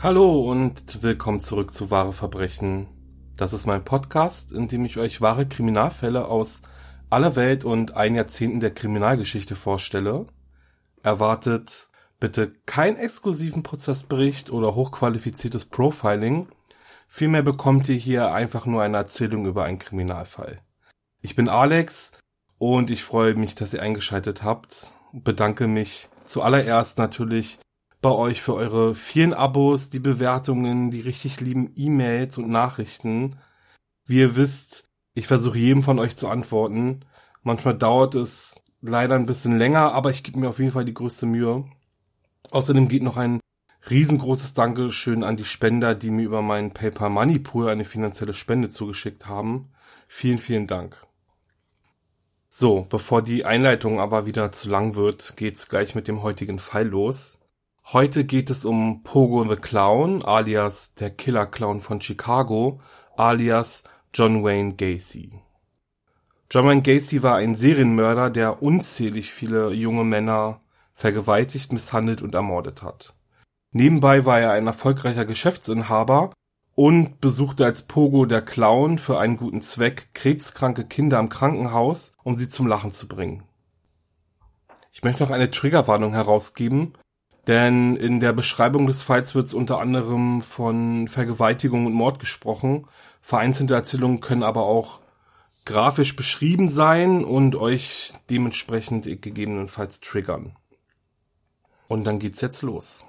Hallo und willkommen zurück zu Wahre Verbrechen. Das ist mein Podcast, in dem ich euch wahre Kriminalfälle aus aller Welt und ein Jahrzehnten der Kriminalgeschichte vorstelle. Erwartet bitte keinen exklusiven Prozessbericht oder hochqualifiziertes Profiling. Vielmehr bekommt ihr hier einfach nur eine Erzählung über einen Kriminalfall. Ich bin Alex und ich freue mich, dass ihr eingeschaltet habt. Bedanke mich zuallererst natürlich bei euch für eure vielen Abos, die Bewertungen, die richtig lieben E-Mails und Nachrichten. Wie ihr wisst, ich versuche jedem von euch zu antworten. Manchmal dauert es leider ein bisschen länger, aber ich gebe mir auf jeden Fall die größte Mühe. Außerdem geht noch ein riesengroßes Dankeschön an die Spender, die mir über meinen PayPal Money Pool eine finanzielle Spende zugeschickt haben. Vielen, vielen Dank. So, bevor die Einleitung aber wieder zu lang wird, geht's gleich mit dem heutigen Fall los. Heute geht es um Pogo the Clown, alias der Killer Clown von Chicago, alias John Wayne Gacy. John Wayne Gacy war ein Serienmörder, der unzählig viele junge Männer vergewaltigt, misshandelt und ermordet hat. Nebenbei war er ein erfolgreicher Geschäftsinhaber und besuchte als Pogo der Clown für einen guten Zweck krebskranke Kinder im Krankenhaus, um sie zum Lachen zu bringen. Ich möchte noch eine Triggerwarnung herausgeben. Denn in der Beschreibung des Falls wird unter anderem von Vergewaltigung und Mord gesprochen. Vereinzelte Erzählungen können aber auch grafisch beschrieben sein und euch dementsprechend gegebenenfalls triggern. Und dann geht's jetzt los.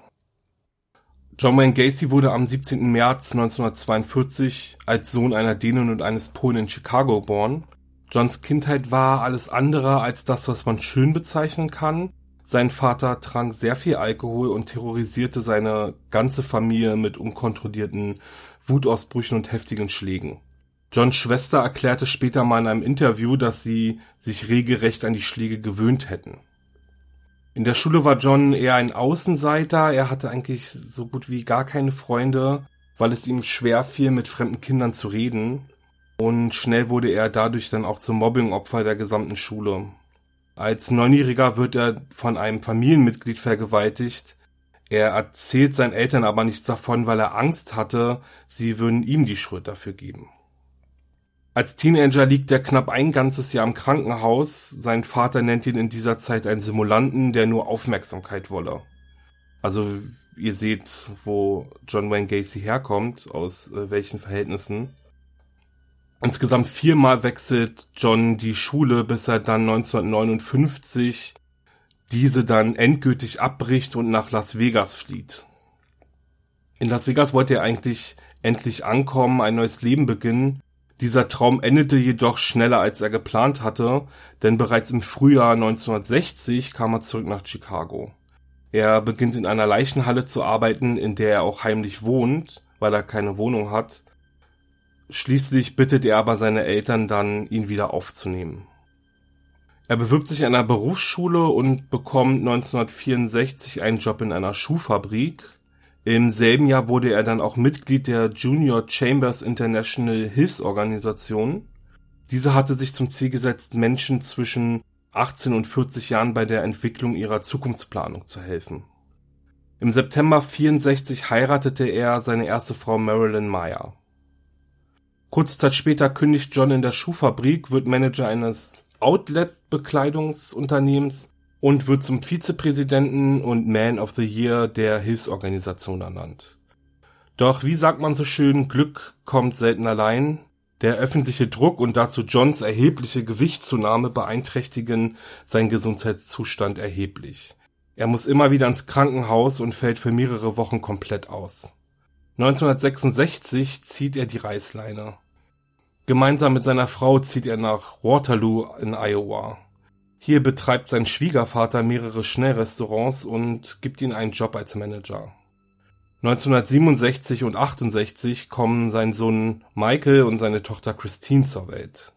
John Wayne Gacy wurde am 17. März 1942 als Sohn einer Dänin und eines Polen in Chicago geboren. Johns Kindheit war alles andere als das, was man schön bezeichnen kann. Sein Vater trank sehr viel Alkohol und terrorisierte seine ganze Familie mit unkontrollierten Wutausbrüchen und heftigen Schlägen. Johns Schwester erklärte später mal in einem Interview, dass sie sich regelrecht an die Schläge gewöhnt hätten. In der Schule war John eher ein Außenseiter, er hatte eigentlich so gut wie gar keine Freunde, weil es ihm schwer fiel, mit fremden Kindern zu reden. Und schnell wurde er dadurch dann auch zum Mobbingopfer der gesamten Schule. Als Neunjähriger wird er von einem Familienmitglied vergewaltigt. Er erzählt seinen Eltern aber nichts davon, weil er Angst hatte, sie würden ihm die Schuld dafür geben. Als Teenager liegt er knapp ein ganzes Jahr im Krankenhaus. Sein Vater nennt ihn in dieser Zeit einen Simulanten, der nur Aufmerksamkeit wolle. Also ihr seht, wo John Wayne Gacy herkommt, aus äh, welchen Verhältnissen. Insgesamt viermal wechselt John die Schule, bis er dann 1959 diese dann endgültig abbricht und nach Las Vegas flieht. In Las Vegas wollte er eigentlich endlich ankommen, ein neues Leben beginnen. Dieser Traum endete jedoch schneller als er geplant hatte, denn bereits im Frühjahr 1960 kam er zurück nach Chicago. Er beginnt in einer Leichenhalle zu arbeiten, in der er auch heimlich wohnt, weil er keine Wohnung hat Schließlich bittet er aber seine Eltern dann, ihn wieder aufzunehmen. Er bewirbt sich an einer Berufsschule und bekommt 1964 einen Job in einer Schuhfabrik. Im selben Jahr wurde er dann auch Mitglied der Junior Chambers International Hilfsorganisation. Diese hatte sich zum Ziel gesetzt, Menschen zwischen 18 und 40 Jahren bei der Entwicklung ihrer Zukunftsplanung zu helfen. Im September 64 heiratete er seine erste Frau Marilyn Meyer. Kurze Zeit später kündigt John in der Schuhfabrik, wird Manager eines Outlet-Bekleidungsunternehmens und wird zum Vizepräsidenten und Man of the Year der Hilfsorganisation ernannt. Doch wie sagt man so schön, Glück kommt selten allein. Der öffentliche Druck und dazu Johns erhebliche Gewichtszunahme beeinträchtigen seinen Gesundheitszustand erheblich. Er muss immer wieder ins Krankenhaus und fällt für mehrere Wochen komplett aus. 1966 zieht er die Reißleine. Gemeinsam mit seiner Frau zieht er nach Waterloo in Iowa. Hier betreibt sein Schwiegervater mehrere Schnellrestaurants und gibt ihm einen Job als Manager. 1967 und 68 kommen sein Sohn Michael und seine Tochter Christine zur Welt.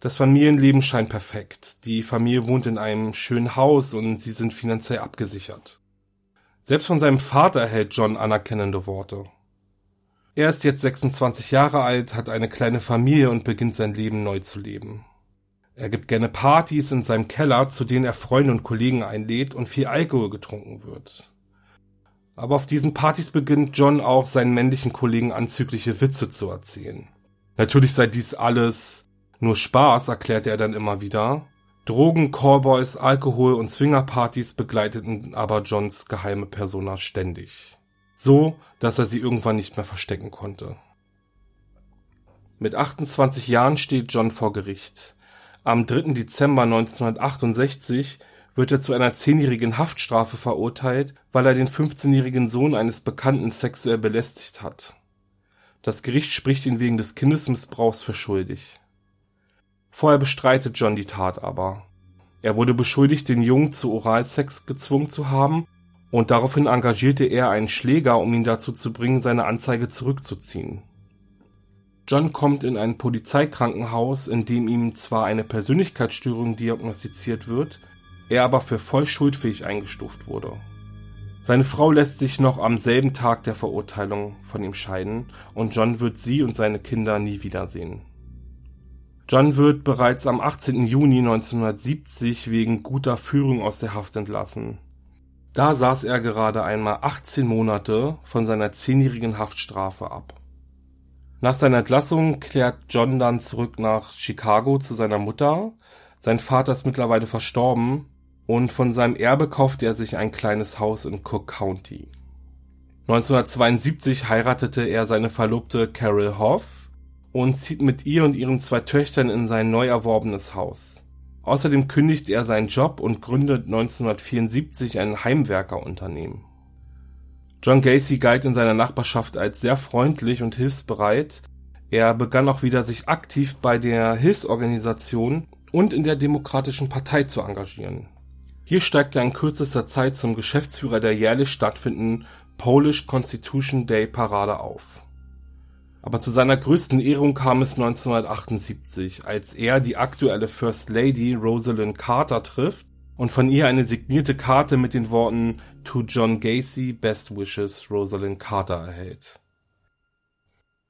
Das Familienleben scheint perfekt. Die Familie wohnt in einem schönen Haus und sie sind finanziell abgesichert. Selbst von seinem Vater erhält John anerkennende Worte. Er ist jetzt 26 Jahre alt, hat eine kleine Familie und beginnt sein Leben neu zu leben. Er gibt gerne Partys in seinem Keller, zu denen er Freunde und Kollegen einlädt und viel Alkohol getrunken wird. Aber auf diesen Partys beginnt John auch seinen männlichen Kollegen anzügliche Witze zu erzählen. Natürlich sei dies alles nur Spaß, erklärte er dann immer wieder. Drogen, Callboys, Alkohol und Swingerpartys begleiteten aber Johns geheime Persona ständig. So, dass er sie irgendwann nicht mehr verstecken konnte. Mit 28 Jahren steht John vor Gericht. Am 3. Dezember 1968 wird er zu einer zehnjährigen Haftstrafe verurteilt, weil er den 15-jährigen Sohn eines Bekannten sexuell belästigt hat. Das Gericht spricht ihn wegen des Kindesmissbrauchs für schuldig. Vorher bestreitet John die Tat aber. Er wurde beschuldigt, den Jungen zu Oralsex gezwungen zu haben und daraufhin engagierte er einen Schläger, um ihn dazu zu bringen, seine Anzeige zurückzuziehen. John kommt in ein Polizeikrankenhaus, in dem ihm zwar eine Persönlichkeitsstörung diagnostiziert wird, er aber für voll schuldfähig eingestuft wurde. Seine Frau lässt sich noch am selben Tag der Verurteilung von ihm scheiden und John wird sie und seine Kinder nie wiedersehen. John wird bereits am 18. Juni 1970 wegen guter Führung aus der Haft entlassen. Da saß er gerade einmal 18 Monate von seiner zehnjährigen Haftstrafe ab. Nach seiner Entlassung kehrt John dann zurück nach Chicago zu seiner Mutter. Sein Vater ist mittlerweile verstorben und von seinem Erbe kaufte er sich ein kleines Haus in Cook County. 1972 heiratete er seine Verlobte Carol Hoff und zieht mit ihr und ihren zwei Töchtern in sein neu erworbenes Haus. Außerdem kündigt er seinen Job und gründet 1974 ein Heimwerkerunternehmen. John Gacy galt in seiner Nachbarschaft als sehr freundlich und hilfsbereit. Er begann auch wieder sich aktiv bei der Hilfsorganisation und in der Demokratischen Partei zu engagieren. Hier steigt er in kürzester Zeit zum Geschäftsführer der jährlich stattfindenden Polish Constitution Day Parade auf aber zu seiner größten Ehrung kam es 1978, als er die aktuelle First Lady Rosalind Carter trifft und von ihr eine signierte Karte mit den Worten To John Gacy, Best Wishes, Rosalind Carter erhält.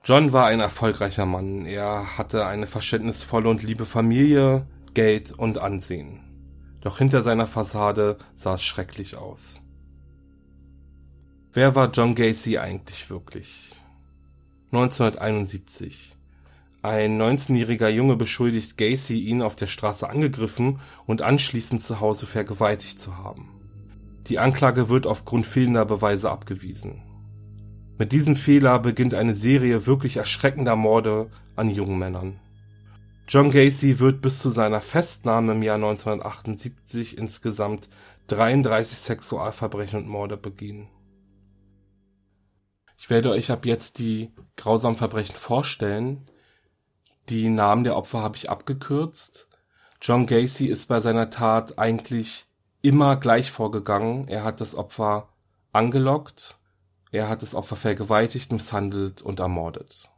John war ein erfolgreicher Mann. Er hatte eine verständnisvolle und liebe Familie, Geld und Ansehen. Doch hinter seiner Fassade sah es schrecklich aus. Wer war John Gacy eigentlich wirklich? 1971. Ein 19-jähriger Junge beschuldigt Gacy, ihn auf der Straße angegriffen und anschließend zu Hause vergewaltigt zu haben. Die Anklage wird aufgrund fehlender Beweise abgewiesen. Mit diesem Fehler beginnt eine Serie wirklich erschreckender Morde an jungen Männern. John Gacy wird bis zu seiner Festnahme im Jahr 1978 insgesamt 33 Sexualverbrechen und Morde begehen. Ich werde euch ab jetzt die grausamen Verbrechen vorstellen. Die Namen der Opfer habe ich abgekürzt. John Gacy ist bei seiner Tat eigentlich immer gleich vorgegangen. Er hat das Opfer angelockt, er hat das Opfer vergewaltigt, misshandelt und ermordet.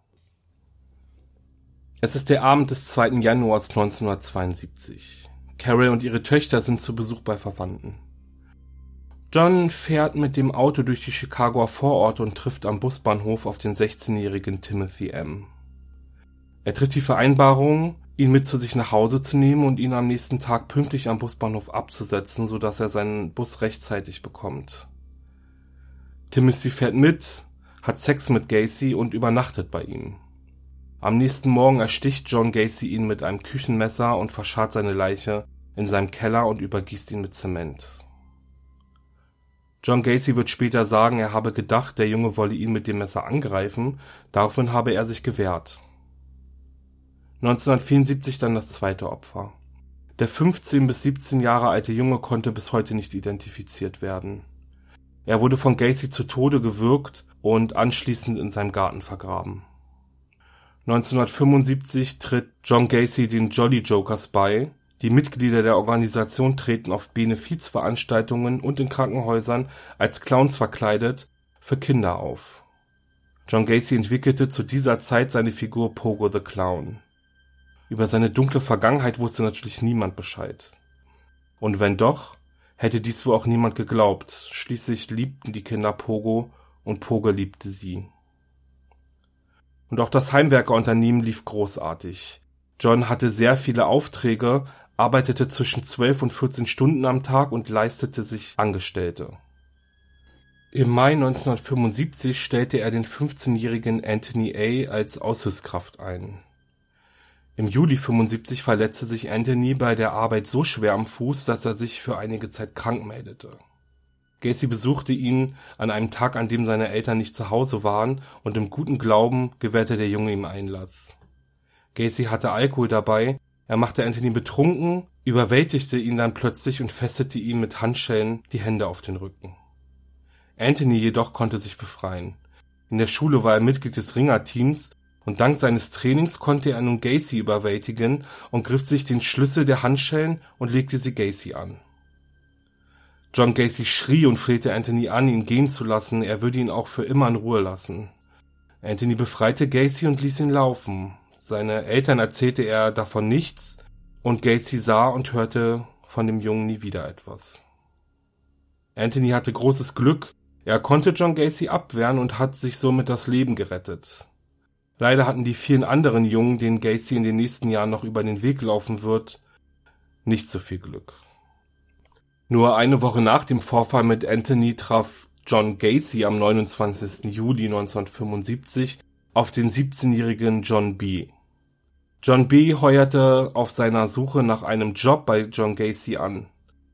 Es ist der Abend des 2. Januars 1972. Carol und ihre Töchter sind zu Besuch bei Verwandten. John fährt mit dem Auto durch die Chicagoer Vororte und trifft am Busbahnhof auf den 16-jährigen Timothy M. Er trifft die Vereinbarung, ihn mit zu sich nach Hause zu nehmen und ihn am nächsten Tag pünktlich am Busbahnhof abzusetzen, sodass er seinen Bus rechtzeitig bekommt. Timothy fährt mit, hat Sex mit Gacy und übernachtet bei ihm. Am nächsten Morgen ersticht John Gacy ihn mit einem Küchenmesser und verscharrt seine Leiche in seinem Keller und übergießt ihn mit Zement. John Gacy wird später sagen, er habe gedacht, der Junge wolle ihn mit dem Messer angreifen, daraufhin habe er sich gewehrt. 1974 dann das zweite Opfer. Der 15 bis 17 Jahre alte Junge konnte bis heute nicht identifiziert werden. Er wurde von Gacy zu Tode gewürgt und anschließend in seinem Garten vergraben. 1975 tritt John Gacy den Jolly Jokers bei. Die Mitglieder der Organisation treten auf Benefizveranstaltungen und in Krankenhäusern als Clowns verkleidet für Kinder auf. John Gacy entwickelte zu dieser Zeit seine Figur Pogo the Clown. Über seine dunkle Vergangenheit wusste natürlich niemand Bescheid. Und wenn doch, hätte dies wohl auch niemand geglaubt. Schließlich liebten die Kinder Pogo und Pogo liebte sie. Und auch das Heimwerkerunternehmen lief großartig. John hatte sehr viele Aufträge, arbeitete zwischen 12 und 14 Stunden am Tag und leistete sich Angestellte. Im Mai 1975 stellte er den 15-jährigen Anthony A. als Aushilfskraft ein. Im Juli 75 verletzte sich Anthony bei der Arbeit so schwer am Fuß, dass er sich für einige Zeit krank meldete. Gacy besuchte ihn an einem Tag, an dem seine Eltern nicht zu Hause waren, und im guten Glauben gewährte der Junge ihm Einlass. Gacy hatte Alkohol dabei, er machte Anthony betrunken, überwältigte ihn dann plötzlich und fesselte ihm mit Handschellen die Hände auf den Rücken. Anthony jedoch konnte sich befreien. In der Schule war er Mitglied des Ringerteams und dank seines Trainings konnte er nun Gacy überwältigen und griff sich den Schlüssel der Handschellen und legte sie Gacy an. John Gacy schrie und flehte Anthony an, ihn gehen zu lassen, er würde ihn auch für immer in Ruhe lassen. Anthony befreite Gacy und ließ ihn laufen. Seine Eltern erzählte er davon nichts, und Gacy sah und hörte von dem Jungen nie wieder etwas. Anthony hatte großes Glück, er konnte John Gacy abwehren und hat sich somit das Leben gerettet. Leider hatten die vielen anderen Jungen, denen Gacy in den nächsten Jahren noch über den Weg laufen wird, nicht so viel Glück. Nur eine Woche nach dem Vorfall mit Anthony traf John Gacy am 29. Juli 1975 auf den 17-jährigen John B. John B. heuerte auf seiner Suche nach einem Job bei John Gacy an.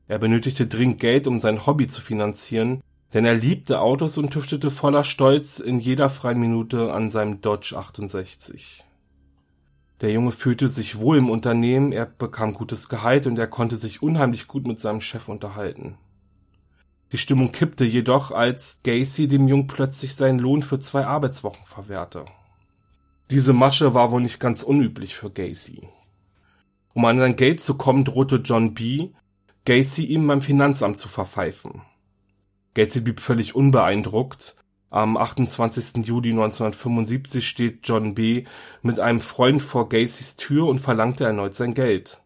Er benötigte dringend Geld, um sein Hobby zu finanzieren, denn er liebte Autos und tüftete voller Stolz in jeder freien Minute an seinem Dodge 68. Der Junge fühlte sich wohl im Unternehmen, er bekam gutes Gehalt und er konnte sich unheimlich gut mit seinem Chef unterhalten. Die Stimmung kippte jedoch, als Gacy dem Jungen plötzlich seinen Lohn für zwei Arbeitswochen verwehrte. Diese Masche war wohl nicht ganz unüblich für Gacy. Um an sein Geld zu kommen, drohte John B. Gacy ihm beim Finanzamt zu verpfeifen. Gacy blieb völlig unbeeindruckt am 28. Juli 1975 steht John B. mit einem Freund vor Gacys Tür und verlangte erneut sein Geld.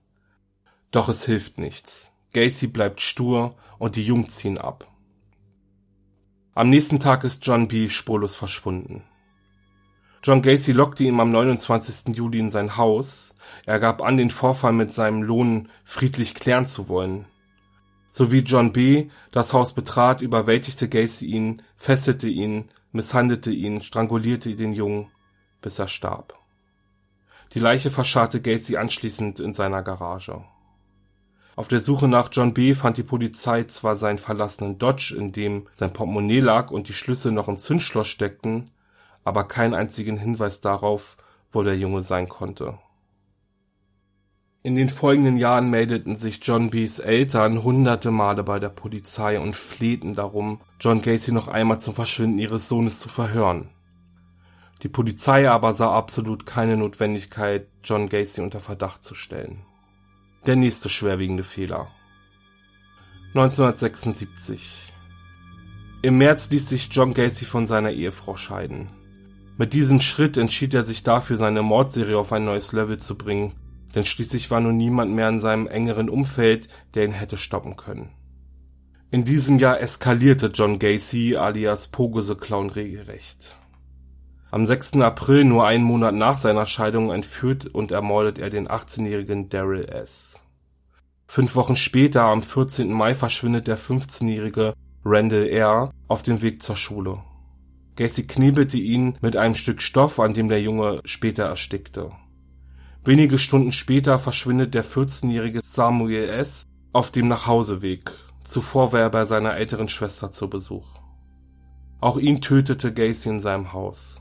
Doch es hilft nichts. Gacy bleibt stur und die Jungs ziehen ab. Am nächsten Tag ist John B. spurlos verschwunden. John Gacy lockte ihn am 29. Juli in sein Haus. Er gab an, den Vorfall mit seinem Lohn friedlich klären zu wollen. So wie John B. das Haus betrat, überwältigte Gacy ihn, fesselte ihn, misshandelte ihn, strangulierte den Jungen, bis er starb. Die Leiche verscharrte Gacy anschließend in seiner Garage. Auf der Suche nach John B. fand die Polizei zwar seinen verlassenen Dodge, in dem sein Portemonnaie lag und die Schlüssel noch im Zündschloss steckten, aber keinen einzigen Hinweis darauf, wo der Junge sein konnte. In den folgenden Jahren meldeten sich John B.'s Eltern hunderte Male bei der Polizei und flehten darum, John Gacy noch einmal zum Verschwinden ihres Sohnes zu verhören. Die Polizei aber sah absolut keine Notwendigkeit, John Gacy unter Verdacht zu stellen. Der nächste schwerwiegende Fehler. 1976. Im März ließ sich John Gacy von seiner Ehefrau scheiden. Mit diesem Schritt entschied er sich dafür, seine Mordserie auf ein neues Level zu bringen, denn schließlich war nun niemand mehr in seinem engeren Umfeld, der ihn hätte stoppen können. In diesem Jahr eskalierte John Gacy alias Pogo the Clown regelrecht. Am 6. April, nur einen Monat nach seiner Scheidung, entführt und ermordet er den 18-jährigen Daryl S. Fünf Wochen später, am 14. Mai, verschwindet der 15-jährige Randall R. auf dem Weg zur Schule. Gacy knebelte ihn mit einem Stück Stoff, an dem der Junge später erstickte. Wenige Stunden später verschwindet der 14-jährige Samuel S. auf dem Nachhauseweg. Zuvor war er bei seiner älteren Schwester zu Besuch. Auch ihn tötete Gacy in seinem Haus.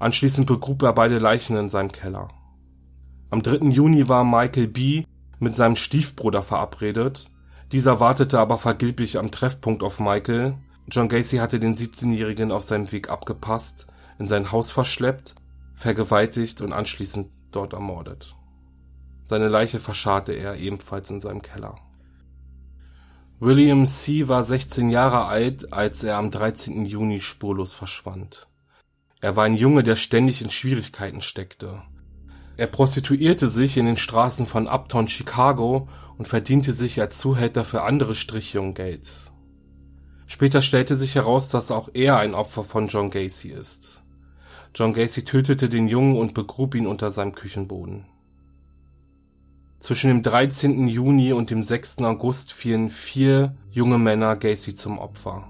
Anschließend begrub er beide Leichen in seinem Keller. Am 3. Juni war Michael B. mit seinem Stiefbruder verabredet. Dieser wartete aber vergeblich am Treffpunkt auf Michael, John Gacy hatte den 17-Jährigen auf seinem Weg abgepasst, in sein Haus verschleppt, vergewaltigt und anschließend dort ermordet. Seine Leiche verscharrte er ebenfalls in seinem Keller. William C. war 16 Jahre alt, als er am 13. Juni spurlos verschwand. Er war ein Junge, der ständig in Schwierigkeiten steckte. Er prostituierte sich in den Straßen von Uptown Chicago und verdiente sich als Zuhälter für andere Striche Geld. Später stellte sich heraus, dass auch er ein Opfer von John Gacy ist. John Gacy tötete den Jungen und begrub ihn unter seinem Küchenboden. Zwischen dem 13. Juni und dem 6. August fielen vier junge Männer Gacy zum Opfer.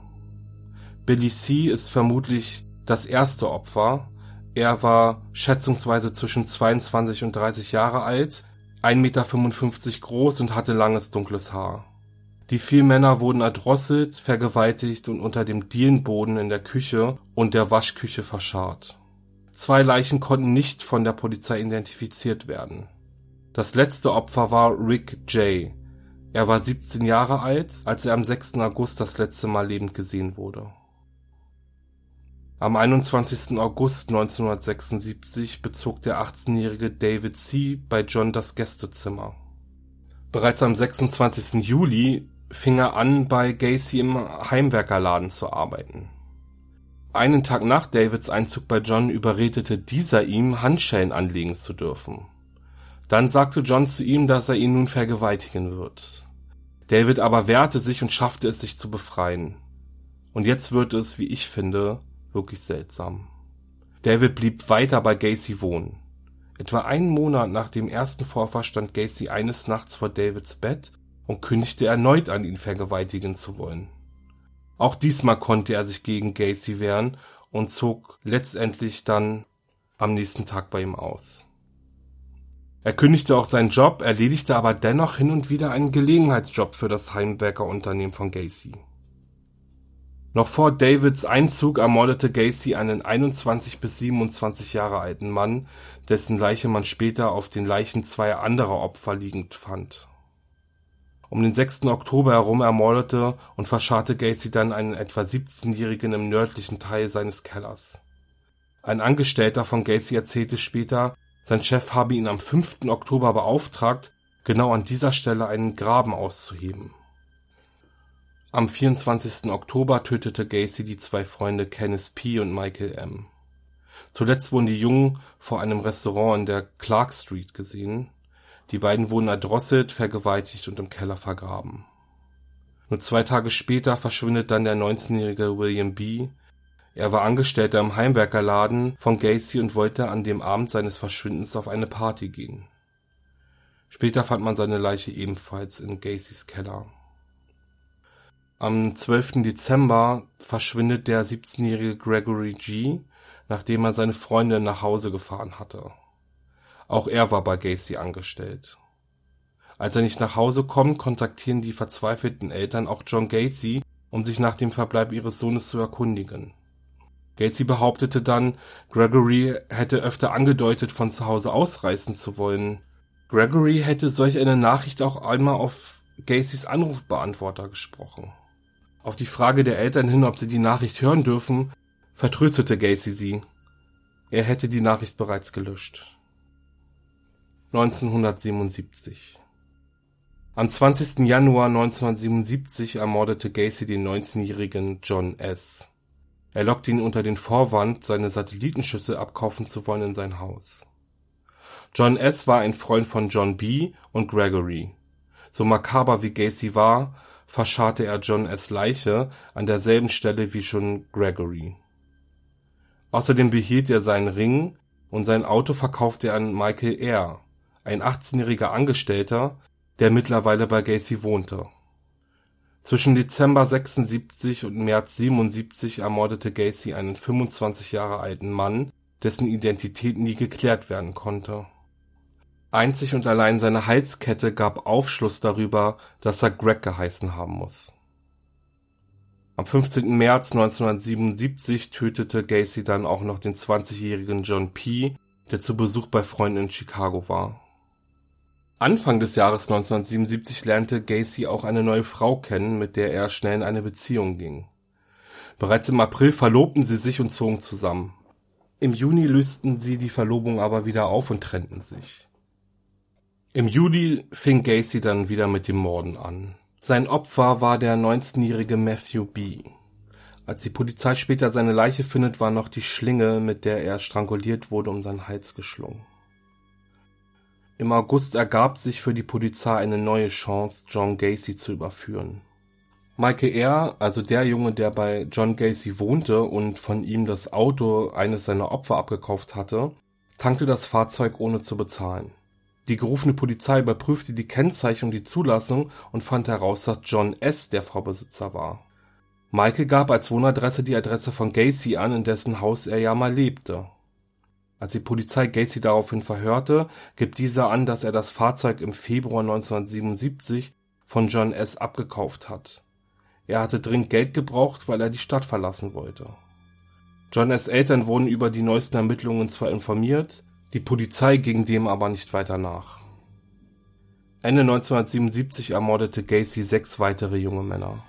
Billy C. ist vermutlich das erste Opfer. Er war schätzungsweise zwischen 22 und 30 Jahre alt, 1,55 Meter groß und hatte langes dunkles Haar. Die vier Männer wurden erdrosselt, vergewaltigt und unter dem Dielenboden in der Küche und der Waschküche verscharrt. Zwei Leichen konnten nicht von der Polizei identifiziert werden. Das letzte Opfer war Rick J. Er war 17 Jahre alt, als er am 6. August das letzte Mal lebend gesehen wurde. Am 21. August 1976 bezog der 18-jährige David C. bei John das Gästezimmer. Bereits am 26. Juli fing er an, bei Gacy im Heimwerkerladen zu arbeiten. Einen Tag nach Davids Einzug bei John überredete dieser ihm, Handschellen anlegen zu dürfen. Dann sagte John zu ihm, dass er ihn nun vergewaltigen wird. David aber wehrte sich und schaffte es, sich zu befreien. Und jetzt wird es, wie ich finde, wirklich seltsam. David blieb weiter bei Gacy wohnen. Etwa einen Monat nach dem ersten Vorfall stand Gacy eines Nachts vor Davids Bett und kündigte erneut an, ihn vergewaltigen zu wollen. Auch diesmal konnte er sich gegen Gacy wehren und zog letztendlich dann am nächsten Tag bei ihm aus. Er kündigte auch seinen Job, erledigte aber dennoch hin und wieder einen Gelegenheitsjob für das Heimwerkerunternehmen von Gacy. Noch vor Davids Einzug ermordete Gacy einen 21 bis 27 Jahre alten Mann, dessen Leiche man später auf den Leichen zweier anderer Opfer liegend fand um den 6. Oktober herum ermordete und verscharrte Gacy dann einen etwa 17-Jährigen im nördlichen Teil seines Kellers. Ein Angestellter von Gacy erzählte später, sein Chef habe ihn am 5. Oktober beauftragt, genau an dieser Stelle einen Graben auszuheben. Am 24. Oktober tötete Gacy die zwei Freunde Kenneth P. und Michael M. Zuletzt wurden die Jungen vor einem Restaurant in der Clark Street gesehen. Die beiden wurden erdrosselt, vergewaltigt und im Keller vergraben. Nur zwei Tage später verschwindet dann der 19-jährige William B. Er war Angestellter im Heimwerkerladen von Gacy und wollte an dem Abend seines Verschwindens auf eine Party gehen. Später fand man seine Leiche ebenfalls in Gacys Keller. Am 12. Dezember verschwindet der 17-jährige Gregory G., nachdem er seine Freundin nach Hause gefahren hatte. Auch er war bei Gacy angestellt. Als er nicht nach Hause kommt, kontaktieren die verzweifelten Eltern auch John Gacy, um sich nach dem Verbleib ihres Sohnes zu erkundigen. Gacy behauptete dann, Gregory hätte öfter angedeutet, von zu Hause ausreißen zu wollen. Gregory hätte solch eine Nachricht auch einmal auf Gacys Anrufbeantworter gesprochen. Auf die Frage der Eltern hin, ob sie die Nachricht hören dürfen, vertröstete Gacy sie. Er hätte die Nachricht bereits gelöscht. 1977 Am 20. Januar 1977 ermordete Gacy den 19-jährigen John S. Er lockte ihn unter den Vorwand, seine Satellitenschüssel abkaufen zu wollen, in sein Haus. John S. war ein Freund von John B. und Gregory. So makaber wie Gacy war, verscharrte er John S. Leiche an derselben Stelle wie schon Gregory. Außerdem behielt er seinen Ring und sein Auto verkaufte er an Michael R., ein 18-jähriger Angestellter, der mittlerweile bei Gacy wohnte. Zwischen Dezember 76 und März 77 ermordete Gacy einen 25 Jahre alten Mann, dessen Identität nie geklärt werden konnte. Einzig und allein seine Halskette gab Aufschluss darüber, dass er Greg geheißen haben muss. Am 15. März 1977 tötete Gacy dann auch noch den 20-jährigen John P., der zu Besuch bei Freunden in Chicago war. Anfang des Jahres 1977 lernte Gacy auch eine neue Frau kennen, mit der er schnell in eine Beziehung ging. Bereits im April verlobten sie sich und zogen zusammen. Im Juni lösten sie die Verlobung aber wieder auf und trennten sich. Im Juli fing Gacy dann wieder mit dem Morden an. Sein Opfer war der 19-jährige Matthew B. Als die Polizei später seine Leiche findet, war noch die Schlinge, mit der er stranguliert wurde, um seinen Hals geschlungen. Im August ergab sich für die Polizei eine neue Chance, John Gacy zu überführen. Michael R., also der Junge, der bei John Gacy wohnte und von ihm das Auto eines seiner Opfer abgekauft hatte, tankte das Fahrzeug ohne zu bezahlen. Die gerufene Polizei überprüfte die Kennzeichen und die Zulassung und fand heraus, dass John S. der Vorbesitzer war. Michael gab als Wohnadresse die Adresse von Gacy an, in dessen Haus er ja mal lebte. Als die Polizei Gacy daraufhin verhörte, gibt dieser an, dass er das Fahrzeug im Februar 1977 von John S. abgekauft hat. Er hatte dringend Geld gebraucht, weil er die Stadt verlassen wollte. John S. Eltern wurden über die neuesten Ermittlungen zwar informiert, die Polizei ging dem aber nicht weiter nach. Ende 1977 ermordete Gacy sechs weitere junge Männer.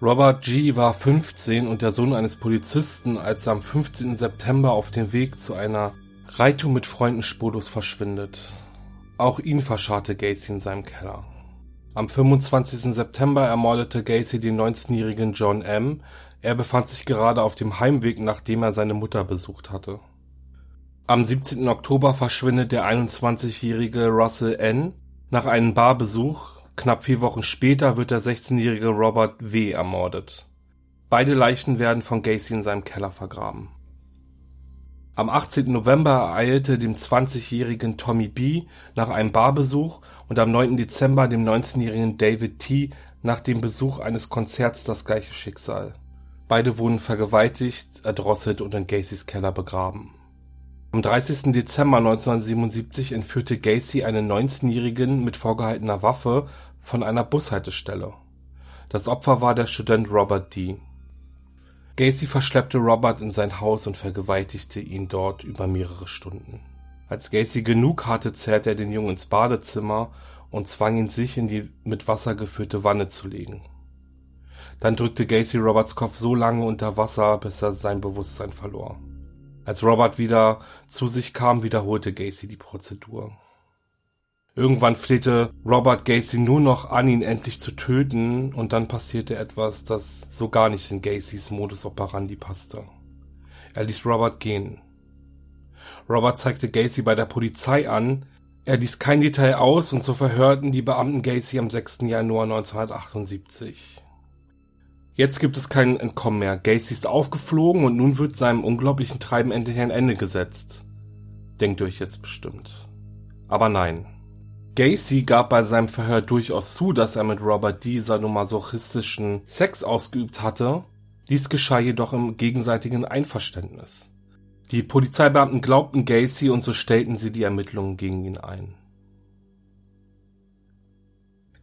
Robert G. war 15 und der Sohn eines Polizisten, als er am 15. September auf dem Weg zu einer Reitung mit Freunden spurlos verschwindet. Auch ihn verscharrte Gacy in seinem Keller. Am 25. September ermordete Gacy den 19-jährigen John M. Er befand sich gerade auf dem Heimweg, nachdem er seine Mutter besucht hatte. Am 17. Oktober verschwindet der 21-jährige Russell N. nach einem Barbesuch. Knapp vier Wochen später wird der 16-jährige Robert W. ermordet. Beide Leichen werden von Gacy in seinem Keller vergraben. Am 18. November ereilte dem 20-jährigen Tommy B. nach einem Barbesuch und am 9. Dezember dem 19-jährigen David T. nach dem Besuch eines Konzerts das gleiche Schicksal. Beide wurden vergewaltigt, erdrosselt und in Gacys Keller begraben. Am 30. Dezember 1977 entführte Gacy einen 19-Jährigen mit vorgehaltener Waffe von einer Bushaltestelle. Das Opfer war der Student Robert D. Gacy verschleppte Robert in sein Haus und vergewaltigte ihn dort über mehrere Stunden. Als Gacy genug hatte, zerrte er den Jungen ins Badezimmer und zwang ihn, sich in die mit Wasser gefüllte Wanne zu legen. Dann drückte Gacy Roberts Kopf so lange unter Wasser, bis er sein Bewusstsein verlor. Als Robert wieder zu sich kam, wiederholte Gacy die Prozedur. Irgendwann flehte Robert Gacy nur noch an, ihn endlich zu töten, und dann passierte etwas, das so gar nicht in Gacys Modus operandi passte. Er ließ Robert gehen. Robert zeigte Gacy bei der Polizei an, er ließ kein Detail aus und so verhörten die Beamten Gacy am 6. Januar 1978. Jetzt gibt es kein Entkommen mehr. Gacy ist aufgeflogen und nun wird seinem unglaublichen Treiben endlich ein Ende gesetzt. Denkt euch jetzt bestimmt. Aber nein. Gacy gab bei seinem Verhör durchaus zu, dass er mit Robert D. sadomasochistischen Sex ausgeübt hatte. Dies geschah jedoch im gegenseitigen Einverständnis. Die Polizeibeamten glaubten Gacy und so stellten sie die Ermittlungen gegen ihn ein.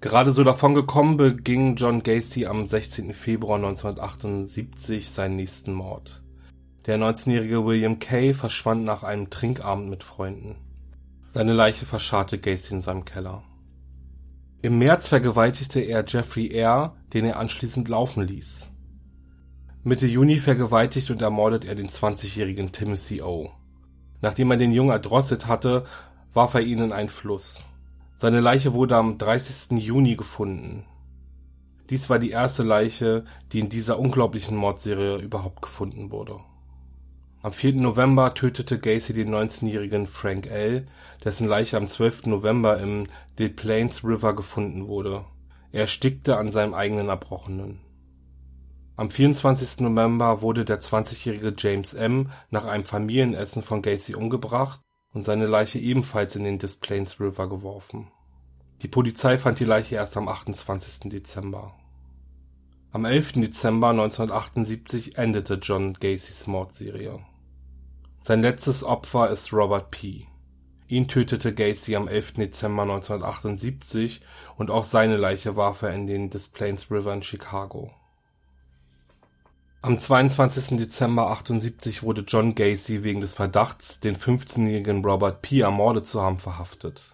Gerade so davon gekommen beging John Gacy am 16. Februar 1978 seinen nächsten Mord. Der 19-jährige William Kay verschwand nach einem Trinkabend mit Freunden. Seine Leiche verscharrte Gacy in seinem Keller. Im März vergewaltigte er Jeffrey R., den er anschließend laufen ließ. Mitte Juni vergewaltigt und ermordet er den 20-jährigen Timothy O. Nachdem er den Jungen erdrosselt hatte, warf er ihn in einen Fluss. Seine Leiche wurde am 30. Juni gefunden. Dies war die erste Leiche, die in dieser unglaublichen Mordserie überhaupt gefunden wurde. Am 4. November tötete Gacy den 19-jährigen Frank L., dessen Leiche am 12. November im Des Plaines River gefunden wurde. Er erstickte an seinem eigenen Erbrochenen. Am 24. November wurde der 20-jährige James M. nach einem Familienessen von Gacy umgebracht und seine Leiche ebenfalls in den Des Plaines River geworfen. Die Polizei fand die Leiche erst am 28. Dezember. Am 11. Dezember 1978 endete John Gacys Mordserie. Sein letztes Opfer ist Robert P. Ihn tötete Gacy am 11. Dezember 1978 und auch seine Leiche warf er in den Des Plaines River in Chicago. Am 22. Dezember 78 wurde John Gacy wegen des Verdachts, den 15-jährigen Robert P. ermordet zu haben, verhaftet.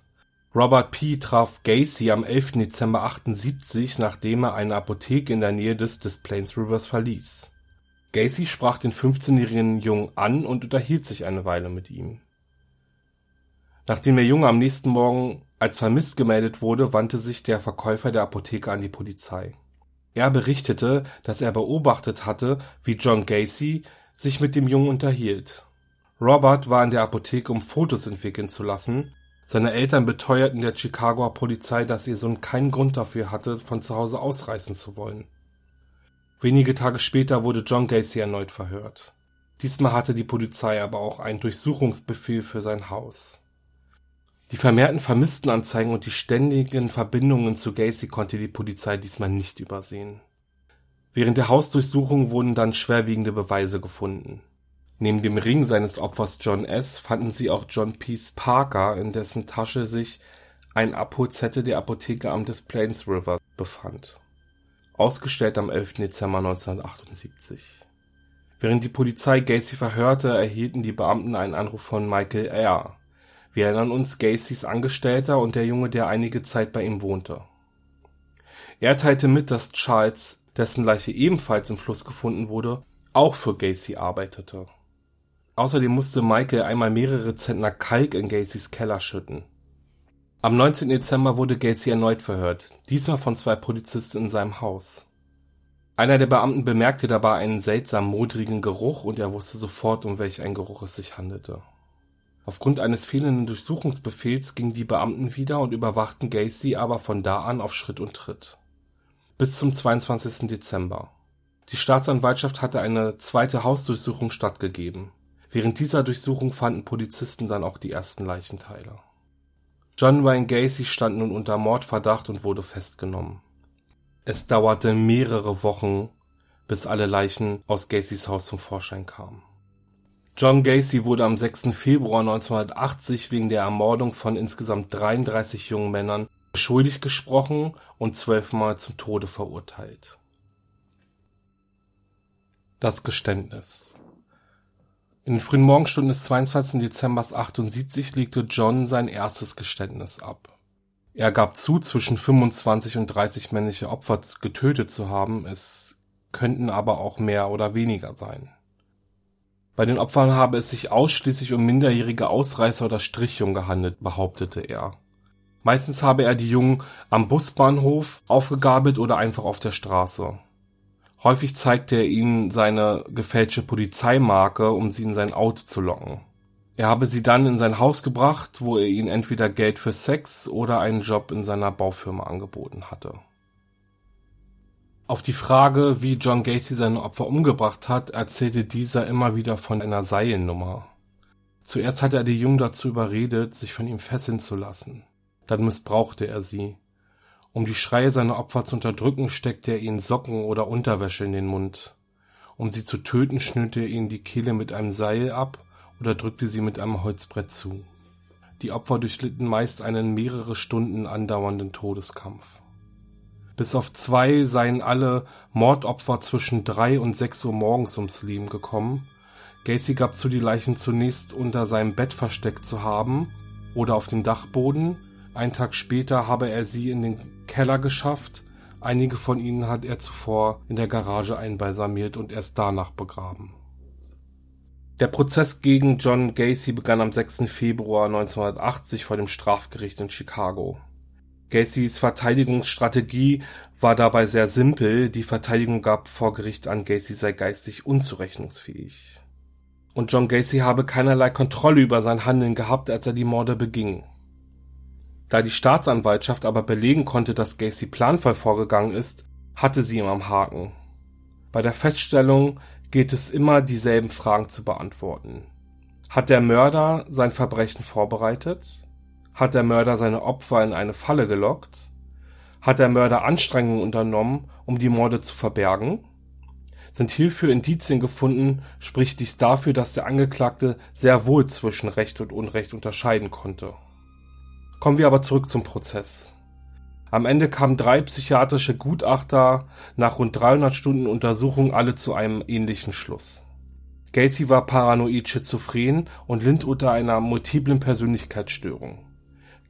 Robert P. traf Gacy am 11. Dezember 78, nachdem er eine Apotheke in der Nähe des Des Plaines Rivers verließ. Gacy sprach den 15-jährigen Jungen an und unterhielt sich eine Weile mit ihm. Nachdem der Junge am nächsten Morgen als vermisst gemeldet wurde, wandte sich der Verkäufer der Apotheke an die Polizei. Er berichtete, dass er beobachtet hatte, wie John Gacy sich mit dem Jungen unterhielt. Robert war in der Apotheke, um Fotos entwickeln zu lassen. Seine Eltern beteuerten der Chicagoer Polizei, dass ihr Sohn keinen Grund dafür hatte, von zu Hause ausreißen zu wollen. Wenige Tage später wurde John Gacy erneut verhört. Diesmal hatte die Polizei aber auch einen Durchsuchungsbefehl für sein Haus. Die vermehrten Vermisstenanzeigen und die ständigen Verbindungen zu Gacy konnte die Polizei diesmal nicht übersehen. Während der Hausdurchsuchung wurden dann schwerwiegende Beweise gefunden. Neben dem Ring seines Opfers John S. fanden sie auch John Peace Parker, in dessen Tasche sich ein Abholzettel der Apotheke am Des Plains River befand ausgestellt am 11. Dezember 1978. Während die Polizei Gacy verhörte, erhielten die Beamten einen Anruf von Michael R. Wir erinnern uns Gacys Angestellter und der Junge, der einige Zeit bei ihm wohnte. Er teilte mit, dass Charles, dessen Leiche ebenfalls im Fluss gefunden wurde, auch für Gacy arbeitete. Außerdem musste Michael einmal mehrere Zentner Kalk in Gacys Keller schütten. Am 19. Dezember wurde Gacy erneut verhört, diesmal von zwei Polizisten in seinem Haus. Einer der Beamten bemerkte dabei einen seltsam modrigen Geruch und er wusste sofort, um welch einen Geruch es sich handelte. Aufgrund eines fehlenden Durchsuchungsbefehls gingen die Beamten wieder und überwachten Gacy aber von da an auf Schritt und Tritt. Bis zum 22. Dezember. Die Staatsanwaltschaft hatte eine zweite Hausdurchsuchung stattgegeben. Während dieser Durchsuchung fanden Polizisten dann auch die ersten Leichenteile. John Wayne Gacy stand nun unter Mordverdacht und wurde festgenommen. Es dauerte mehrere Wochen, bis alle Leichen aus Gacys Haus zum Vorschein kamen. John Gacy wurde am 6. Februar 1980 wegen der Ermordung von insgesamt 33 jungen Männern schuldig gesprochen und zwölfmal zum Tode verurteilt. Das Geständnis in den frühen Morgenstunden des 22. Dezember 78 legte John sein erstes Geständnis ab. Er gab zu, zwischen 25 und 30 männliche Opfer getötet zu haben, es könnten aber auch mehr oder weniger sein. Bei den Opfern habe es sich ausschließlich um minderjährige Ausreißer oder Strichjungen gehandelt, behauptete er. Meistens habe er die Jungen am Busbahnhof aufgegabelt oder einfach auf der Straße. Häufig zeigte er ihnen seine gefälschte Polizeimarke, um sie in sein Auto zu locken. Er habe sie dann in sein Haus gebracht, wo er ihnen entweder Geld für Sex oder einen Job in seiner Baufirma angeboten hatte. Auf die Frage, wie John Gacy seine Opfer umgebracht hat, erzählte dieser immer wieder von einer Seilnummer. Zuerst hatte er die Jungen dazu überredet, sich von ihm fesseln zu lassen. Dann missbrauchte er sie. Um die Schreie seiner Opfer zu unterdrücken, steckte er ihnen Socken oder Unterwäsche in den Mund. Um sie zu töten, schnürte er ihnen die Kehle mit einem Seil ab oder drückte sie mit einem Holzbrett zu. Die Opfer durchlitten meist einen mehrere Stunden andauernden Todeskampf. Bis auf zwei seien alle Mordopfer zwischen drei und sechs Uhr morgens ums Leben gekommen. Gacy gab zu, die Leichen zunächst unter seinem Bett versteckt zu haben oder auf dem Dachboden, einen Tag später habe er sie in den Keller geschafft. Einige von ihnen hat er zuvor in der Garage einbalsamiert und erst danach begraben. Der Prozess gegen John Gacy begann am 6. Februar 1980 vor dem Strafgericht in Chicago. Gacys Verteidigungsstrategie war dabei sehr simpel. Die Verteidigung gab vor Gericht an, Gacy sei geistig unzurechnungsfähig. Und John Gacy habe keinerlei Kontrolle über sein Handeln gehabt, als er die Morde beging. Da die Staatsanwaltschaft aber belegen konnte, dass Gacy planvoll vorgegangen ist, hatte sie ihn am Haken. Bei der Feststellung geht es immer dieselben Fragen zu beantworten. Hat der Mörder sein Verbrechen vorbereitet? Hat der Mörder seine Opfer in eine Falle gelockt? Hat der Mörder Anstrengungen unternommen, um die Morde zu verbergen? Sind hierfür Indizien gefunden, spricht dies dafür, dass der Angeklagte sehr wohl zwischen Recht und Unrecht unterscheiden konnte. Kommen wir aber zurück zum Prozess. Am Ende kamen drei psychiatrische Gutachter nach rund 300 Stunden Untersuchung alle zu einem ähnlichen Schluss. Gacy war paranoid schizophren und litt unter einer multiplen Persönlichkeitsstörung.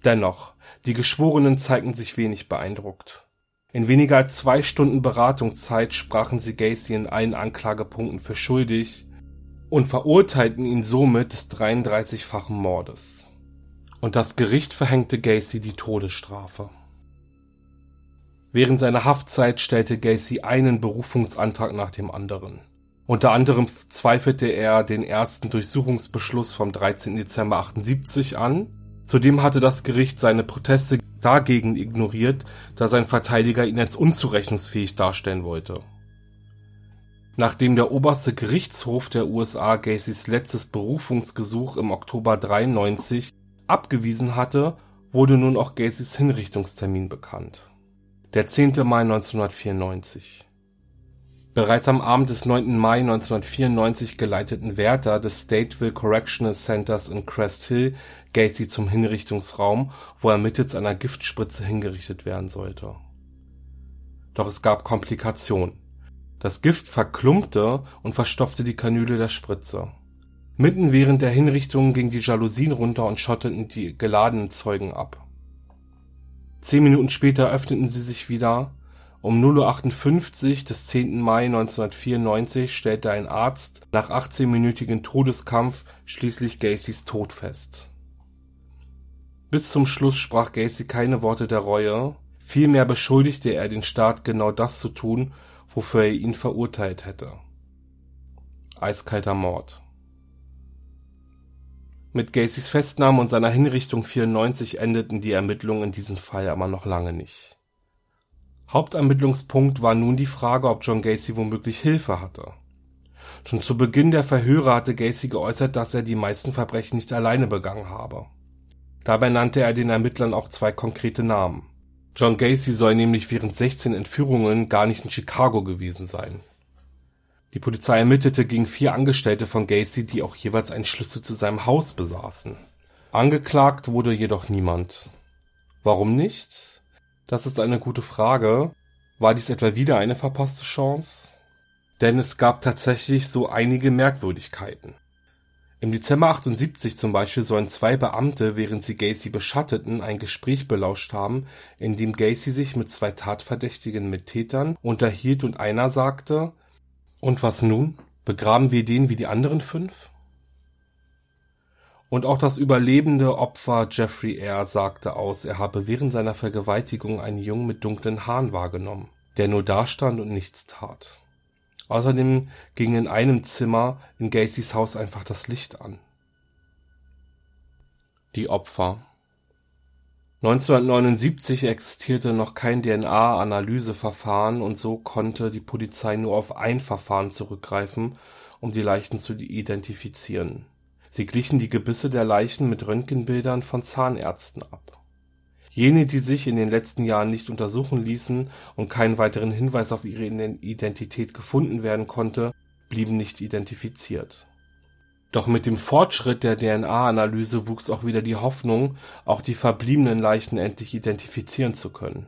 Dennoch, die Geschworenen zeigten sich wenig beeindruckt. In weniger als zwei Stunden Beratungszeit sprachen sie Gacy in allen Anklagepunkten für schuldig und verurteilten ihn somit des 33-fachen Mordes. Und das Gericht verhängte Gacy die Todesstrafe. Während seiner Haftzeit stellte Gacy einen Berufungsantrag nach dem anderen. Unter anderem zweifelte er den ersten Durchsuchungsbeschluss vom 13. Dezember 78 an Zudem hatte das Gericht seine Proteste dagegen ignoriert, da sein Verteidiger ihn als unzurechnungsfähig darstellen wollte. Nachdem der Oberste Gerichtshof der USA Gacys letztes Berufungsgesuch im Oktober 93 abgewiesen hatte, wurde nun auch Gacys Hinrichtungstermin bekannt. Der 10. Mai 1994 Bereits am Abend des 9. Mai 1994 geleiteten Wärter des Stateville Correctional Centers in Crest Hill Gacy zum Hinrichtungsraum, wo er mittels einer Giftspritze hingerichtet werden sollte. Doch es gab Komplikationen. Das Gift verklumpte und verstopfte die Kanüle der Spritze. Mitten während der Hinrichtung gingen die Jalousien runter und schotteten die geladenen Zeugen ab. Zehn Minuten später öffneten sie sich wieder um 0:58 Uhr des 10. Mai 1994 stellte ein Arzt nach 18-minütigem Todeskampf schließlich Gacys Tod fest. Bis zum Schluss sprach Gacy keine Worte der Reue, vielmehr beschuldigte er den Staat genau das zu tun, wofür er ihn verurteilt hätte. Eiskalter Mord. Mit Gacys Festnahme und seiner Hinrichtung 94 endeten die Ermittlungen in diesem Fall aber noch lange nicht Hauptermittlungspunkt war nun die Frage, ob John Gacy womöglich Hilfe hatte. Schon zu Beginn der Verhöre hatte Gacy geäußert, dass er die meisten Verbrechen nicht alleine begangen habe. Dabei nannte er den Ermittlern auch zwei konkrete Namen. John Gacy soll nämlich während 16 Entführungen gar nicht in Chicago gewesen sein. Die Polizei ermittelte gegen vier Angestellte von Gacy, die auch jeweils einen Schlüssel zu seinem Haus besaßen. Angeklagt wurde jedoch niemand. Warum nicht? Das ist eine gute Frage. War dies etwa wieder eine verpasste Chance? Denn es gab tatsächlich so einige Merkwürdigkeiten. Im Dezember 78 zum Beispiel sollen zwei Beamte, während sie Gacy beschatteten, ein Gespräch belauscht haben, in dem Gacy sich mit zwei tatverdächtigen Mittätern unterhielt und einer sagte, und was nun? Begraben wir den wie die anderen fünf? Und auch das überlebende Opfer Jeffrey Eyre sagte aus, er habe während seiner Vergewaltigung einen Jungen mit dunklen Haaren wahrgenommen, der nur dastand und nichts tat. Außerdem ging in einem Zimmer in Gacys Haus einfach das Licht an. Die Opfer 1979 existierte noch kein DNA-Analyseverfahren und so konnte die Polizei nur auf ein Verfahren zurückgreifen, um die Leichen zu identifizieren Sie glichen die Gebisse der Leichen mit Röntgenbildern von Zahnärzten ab. Jene, die sich in den letzten Jahren nicht untersuchen ließen und keinen weiteren Hinweis auf ihre Identität gefunden werden konnte, blieben nicht identifiziert. Doch mit dem Fortschritt der DNA-Analyse wuchs auch wieder die Hoffnung, auch die verbliebenen Leichen endlich identifizieren zu können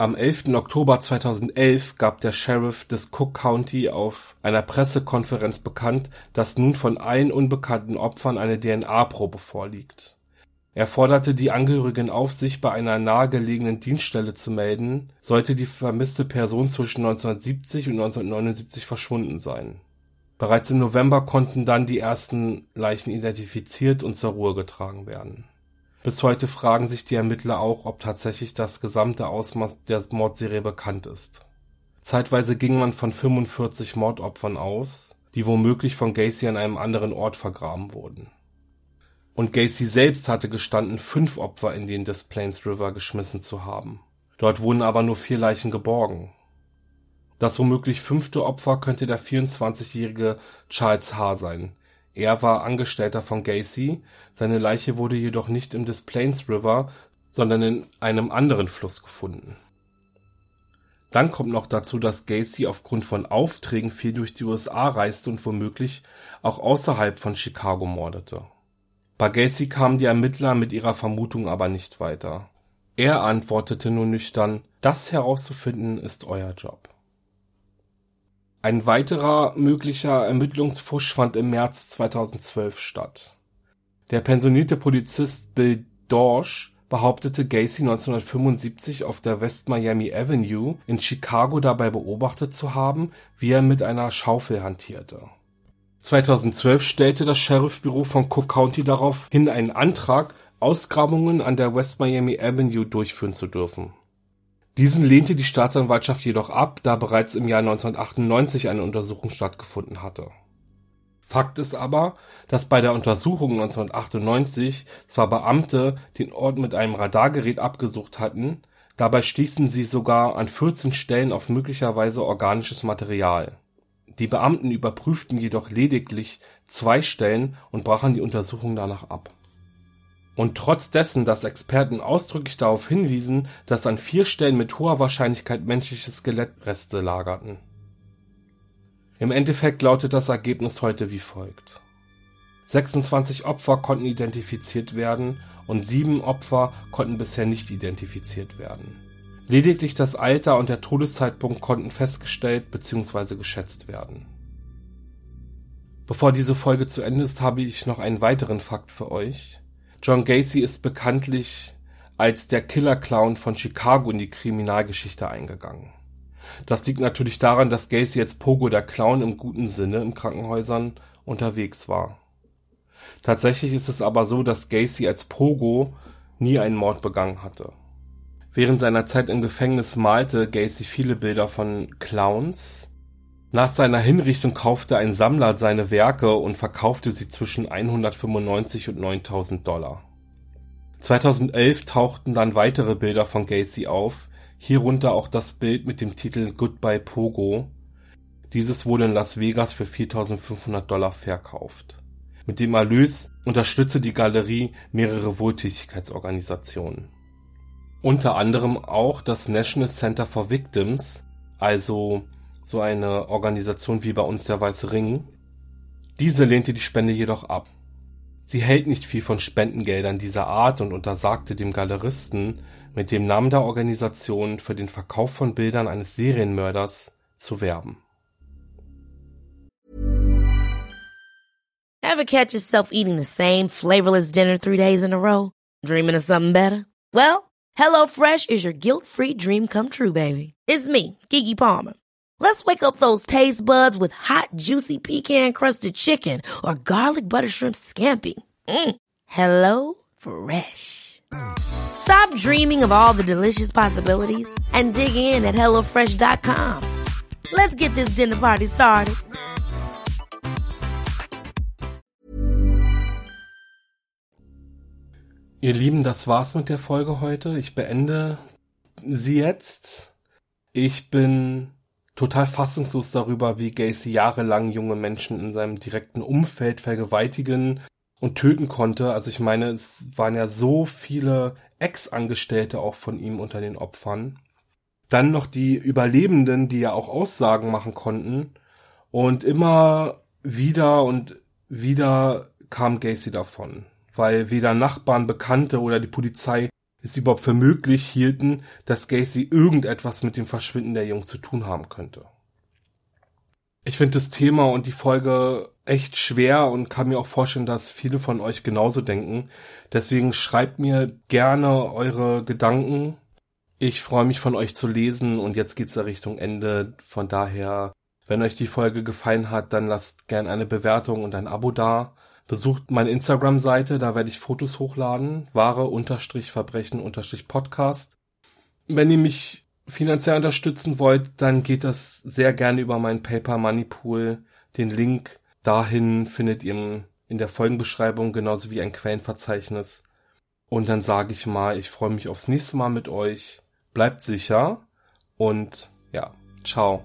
am 11. Oktober 2011 gab der Sheriff des Cook County auf einer Pressekonferenz bekannt, dass nun von allen unbekannten Opfern eine DNA-Probe vorliegt. Er forderte die Angehörigen auf, sich bei einer nahegelegenen Dienststelle zu melden, sollte die vermisste Person zwischen 1970 und 1979 verschwunden sein. Bereits im November konnten dann die ersten Leichen identifiziert und zur Ruhe getragen werden Bis heute fragen sich die Ermittler auch, ob tatsächlich das gesamte Ausmaß der Mordserie bekannt ist. Zeitweise ging man von 45 Mordopfern aus, die womöglich von Gacy an einem anderen Ort vergraben wurden. Und Gacy selbst hatte gestanden, fünf Opfer in den Des Plains River geschmissen zu haben. Dort wurden aber nur vier Leichen geborgen. Das womöglich fünfte Opfer könnte der 24-jährige Charles H. sein. Er war Angestellter von Gacy, seine Leiche wurde jedoch nicht im Des Plains River, sondern in einem anderen Fluss gefunden. Dann kommt noch dazu, dass Gacy aufgrund von Aufträgen viel durch die USA reiste und womöglich auch außerhalb von Chicago mordete. Bei Gacy kamen die Ermittler mit ihrer Vermutung aber nicht weiter. Er antwortete nur nüchtern, das herauszufinden ist euer Job. Ein weiterer möglicher Ermittlungsfusch fand im März 2012 statt. Der pensionierte Polizist Bill Dorsch behauptete Gacy 1975 auf der West Miami Avenue in Chicago dabei beobachtet zu haben, wie er mit einer Schaufel hantierte. 2012 stellte das Sheriffbüro von Cook County darauf hin einen Antrag, Ausgrabungen an der West Miami Avenue durchführen zu dürfen. Diesen lehnte die Staatsanwaltschaft jedoch ab, da bereits im Jahr 1998 eine Untersuchung stattgefunden hatte Fakt ist aber, dass bei der Untersuchung 1998 zwar Beamte den Ort mit einem Radargerät abgesucht hatten, dabei stießen sie sogar an 14 Stellen auf möglicherweise organisches Material. Die Beamten überprüften jedoch lediglich zwei Stellen und brachen die Untersuchung danach ab. Und trotz dessen, dass Experten ausdrücklich darauf hinwiesen, dass an vier Stellen mit hoher Wahrscheinlichkeit menschliche Skelettreste lagerten im Endeffekt lautet das Ergebnis heute wie folgt: 26 Opfer konnten identifiziert werden und sieben Opfer konnten bisher nicht identifiziert werden. Lediglich das Alter und der Todeszeitpunkt konnten festgestellt bzw. geschätzt werden. Bevor diese Folge zu Ende ist, habe ich noch einen weiteren Fakt für euch. John Gacy ist bekanntlich als der Killer Clown von Chicago in die Kriminalgeschichte eingegangen. Das liegt natürlich daran, dass Gacy jetzt Pogo der Clown im guten Sinne in Krankenhäusern unterwegs war. Tatsächlich ist es aber so, dass Gacy als Pogo nie einen Mord begangen hatte. Während seiner Zeit im Gefängnis malte Gacy viele Bilder von Clowns. Nach seiner Hinrichtung kaufte ein Sammler seine Werke und verkaufte sie zwischen 195 und 9000 Dollar. 2011 tauchten dann weitere Bilder von Gacy auf, Hierunter auch das Bild mit dem Titel Goodbye Pogo. Dieses wurde in Las Vegas für 4.500 Dollar verkauft. Mit dem Erlös unterstütze die Galerie mehrere Wohltätigkeitsorganisationen. Unter anderem auch das National Center for Victims, also so eine Organisation wie bei uns der Weiße Ring. Diese lehnte die Spende jedoch ab. Sie hält nicht viel von Spendengeldern dieser Art und untersagte dem Galeristen, mit dem Namen der Organisation für den Verkauf von Bildern eines Serienmörders zu werben. Ever catch yourself eating the same flavorless dinner three days in a row? Dreaming of something better? Well, HelloFresh is your guilt-free dream come true, baby. It's me, Kiki Palmer. Let's wake up those taste buds with hot, juicy pecan-crusted chicken or garlic butter shrimp scampi. Mm. Hello Fresh. Stop dreaming of all the delicious possibilities and dig in at HelloFresh.com. Let's get this dinner party started. Ihr Lieben, das war's mit der Folge heute. Ich beende sie jetzt. Ich bin total fassungslos darüber, wie Gacy jahrelang junge Menschen in seinem direkten Umfeld vergewaltigen und töten konnte. Also ich meine, es waren ja so viele Ex-Angestellte auch von ihm unter den Opfern. Dann noch die Überlebenden, die ja auch Aussagen machen konnten. Und immer wieder und wieder kam Gacy davon, weil weder Nachbarn, Bekannte oder die Polizei es überhaupt für möglich hielten, dass Gacy irgendetwas mit dem Verschwinden der Jungen zu tun haben könnte. Ich finde das Thema und die Folge echt schwer und kann mir auch vorstellen, dass viele von euch genauso denken. Deswegen schreibt mir gerne eure Gedanken. Ich freue mich von euch zu lesen und jetzt geht's da Richtung Ende. Von daher, wenn euch die Folge gefallen hat, dann lasst gerne eine Bewertung und ein Abo da. Besucht meine Instagram-Seite, da werde ich Fotos hochladen. Wahre-Verbrechen-Podcast. Wenn ihr mich finanziell unterstützen wollt, dann geht das sehr gerne über meinen Paper Money Pool. Den Link dahin findet ihr in der Folgenbeschreibung genauso wie ein Quellenverzeichnis. Und dann sage ich mal, ich freue mich aufs nächste Mal mit euch. Bleibt sicher und ja, ciao.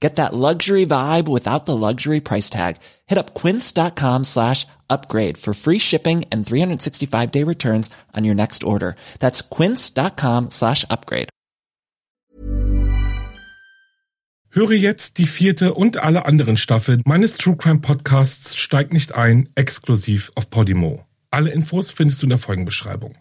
Get that luxury vibe without the luxury price tag. Hit up quince.com slash upgrade for free shipping and 365 day returns on your next order. That's quince.com slash upgrade. Höre jetzt die vierte und alle anderen Staffeln meines True Crime Podcasts Steig nicht ein, exklusiv auf Podimo. Alle Infos findest du in der Folgenbeschreibung.